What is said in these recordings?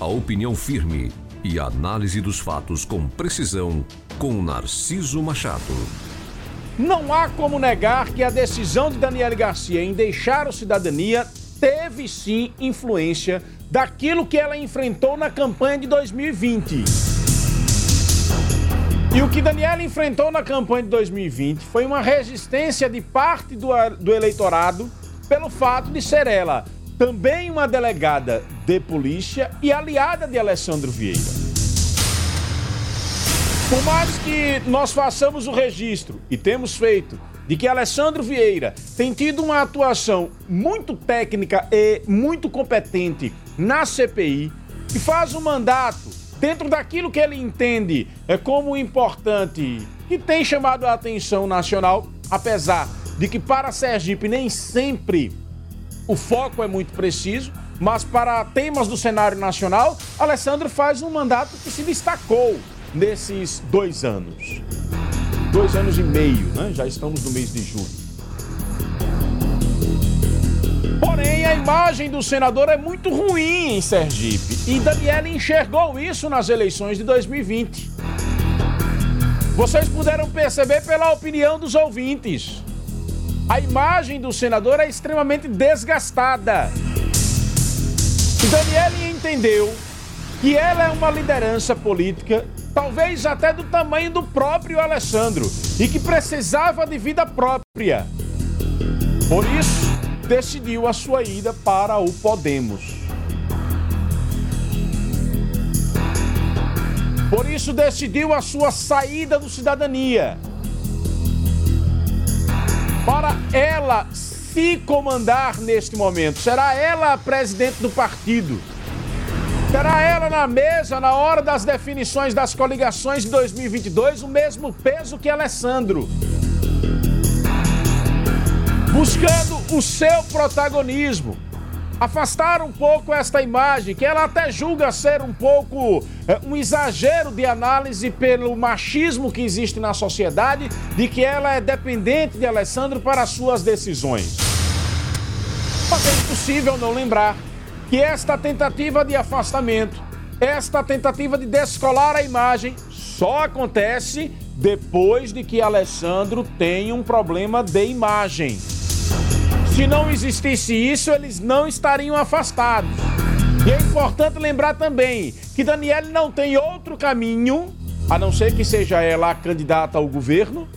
A opinião firme e a análise dos fatos com precisão com Narciso Machado. Não há como negar que a decisão de Daniele Garcia em deixar o cidadania teve sim influência daquilo que ela enfrentou na campanha de 2020. E o que Daniela enfrentou na campanha de 2020 foi uma resistência de parte do, do eleitorado pelo fato de ser ela também uma delegada de polícia e aliada de Alessandro Vieira. Por mais que nós façamos o registro, e temos feito, de que Alessandro Vieira tem tido uma atuação muito técnica e muito competente na CPI, que faz um mandato dentro daquilo que ele entende é como importante, que tem chamado a atenção nacional, apesar de que para Sergipe nem sempre o foco é muito preciso, mas para temas do cenário nacional, Alessandro faz um mandato que se destacou nesses dois anos. Dois anos e meio, né? Já estamos no mês de junho. Porém, a imagem do senador é muito ruim em Sergipe. E Daniela enxergou isso nas eleições de 2020. Vocês puderam perceber pela opinião dos ouvintes a imagem do senador é extremamente desgastada. E Daniele entendeu que ela é uma liderança política, talvez até do tamanho do próprio Alessandro, e que precisava de vida própria. Por isso, decidiu a sua ida para o Podemos. Por isso, decidiu a sua saída do Cidadania para ela se comandar neste momento. Será ela a presidente do partido. Terá ela na mesa, na hora das definições das coligações de 2022, o mesmo peso que Alessandro. Buscando o seu protagonismo afastar um pouco esta imagem, que ela até julga ser um pouco é, um exagero de análise pelo machismo que existe na sociedade, de que ela é dependente de Alessandro para suas decisões. Mas é impossível não lembrar que esta tentativa de afastamento, esta tentativa de descolar a imagem, só acontece depois de que Alessandro tem um problema de imagem. Se não existisse isso, eles não estariam afastados. E é importante lembrar também que Daniele não tem outro caminho, a não ser que seja ela a candidata ao governo,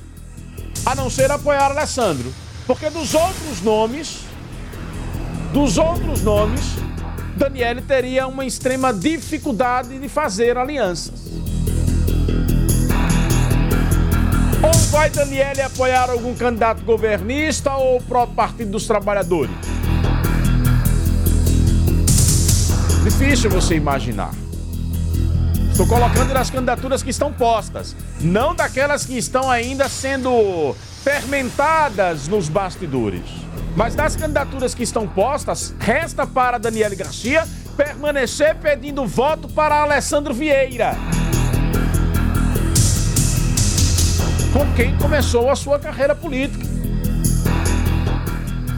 a não ser apoiar Alessandro. Porque dos outros nomes, dos outros nomes, Daniele teria uma extrema dificuldade de fazer alianças. Vai Daniele apoiar algum candidato governista ou o próprio Partido dos Trabalhadores? Difícil você imaginar. Estou colocando nas candidaturas que estão postas, não daquelas que estão ainda sendo fermentadas nos bastidores. Mas das candidaturas que estão postas, resta para Daniele Garcia permanecer pedindo voto para Alessandro Vieira. Com quem começou a sua carreira política.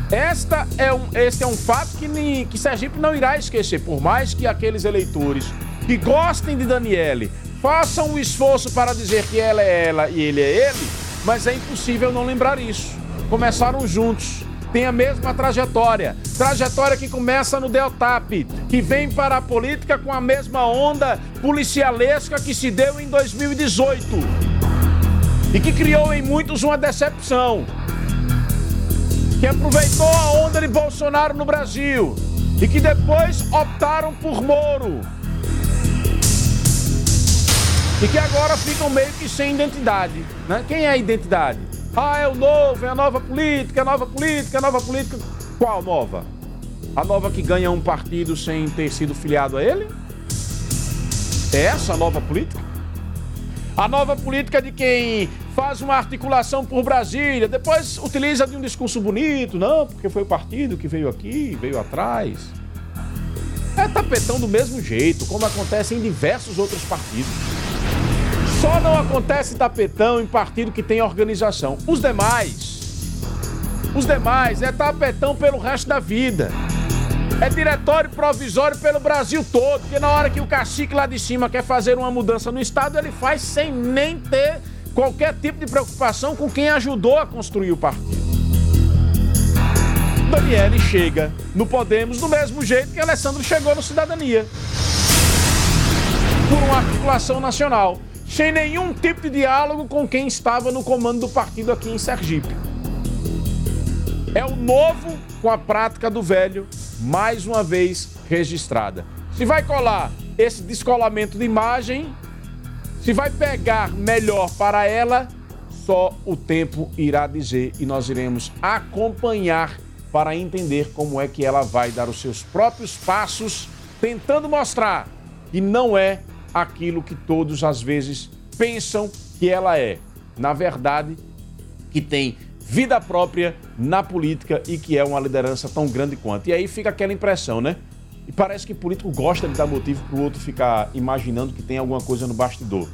Esta é um, este é um fato que, que Sergipe não irá esquecer, por mais que aqueles eleitores que gostem de Daniele façam o esforço para dizer que ela é ela e ele é ele, mas é impossível não lembrar isso. Começaram juntos, têm a mesma trajetória, trajetória que começa no Deltap, que vem para a política com a mesma onda policialesca que se deu em 2018 e que criou em muitos uma decepção. Que aproveitou a onda de Bolsonaro no Brasil e que depois optaram por Moro. E que agora ficam meio que sem identidade. Né? Quem é a identidade? Ah, é o novo, é a nova política, a nova política, a nova política. Qual nova? A nova que ganha um partido sem ter sido filiado a ele? É essa a nova política? A nova política de quem faz uma articulação por Brasília, depois utiliza de um discurso bonito, não, porque foi o partido que veio aqui, veio atrás. É tapetão do mesmo jeito, como acontece em diversos outros partidos. Só não acontece tapetão em partido que tem organização. Os demais, os demais é tapetão pelo resto da vida. É diretório provisório pelo Brasil todo, porque na hora que o cacique lá de cima quer fazer uma mudança no Estado, ele faz sem nem ter qualquer tipo de preocupação com quem ajudou a construir o partido. Daniele chega no Podemos do mesmo jeito que Alessandro chegou no Cidadania. Por uma articulação nacional, sem nenhum tipo de diálogo com quem estava no comando do partido aqui em Sergipe. É o novo com a prática do velho, mais uma vez registrada. Se vai colar esse descolamento de imagem, se vai pegar melhor para ela, só o tempo irá dizer e nós iremos acompanhar para entender como é que ela vai dar os seus próprios passos, tentando mostrar que não é aquilo que todos às vezes pensam que ela é. Na verdade, que tem vida própria na política e que é uma liderança tão grande quanto. E aí fica aquela impressão, né? E parece que político gosta de dar motivo para o outro ficar imaginando que tem alguma coisa no bastidor.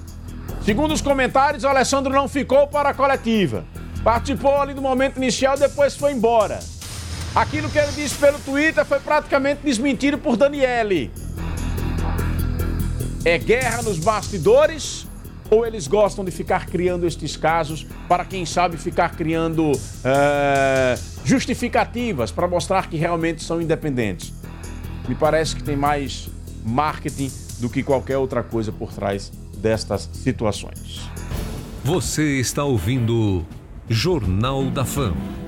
Segundo os comentários, o Alessandro não ficou para a coletiva. Participou ali do momento inicial, depois foi embora. Aquilo que ele disse pelo Twitter foi praticamente desmentido por Daniele. É guerra nos bastidores ou eles gostam de ficar criando estes casos para, quem sabe, ficar criando é, justificativas para mostrar que realmente são independentes? Me parece que tem mais marketing do que qualquer outra coisa por trás destas situações. Você está ouvindo Jornal da Fama.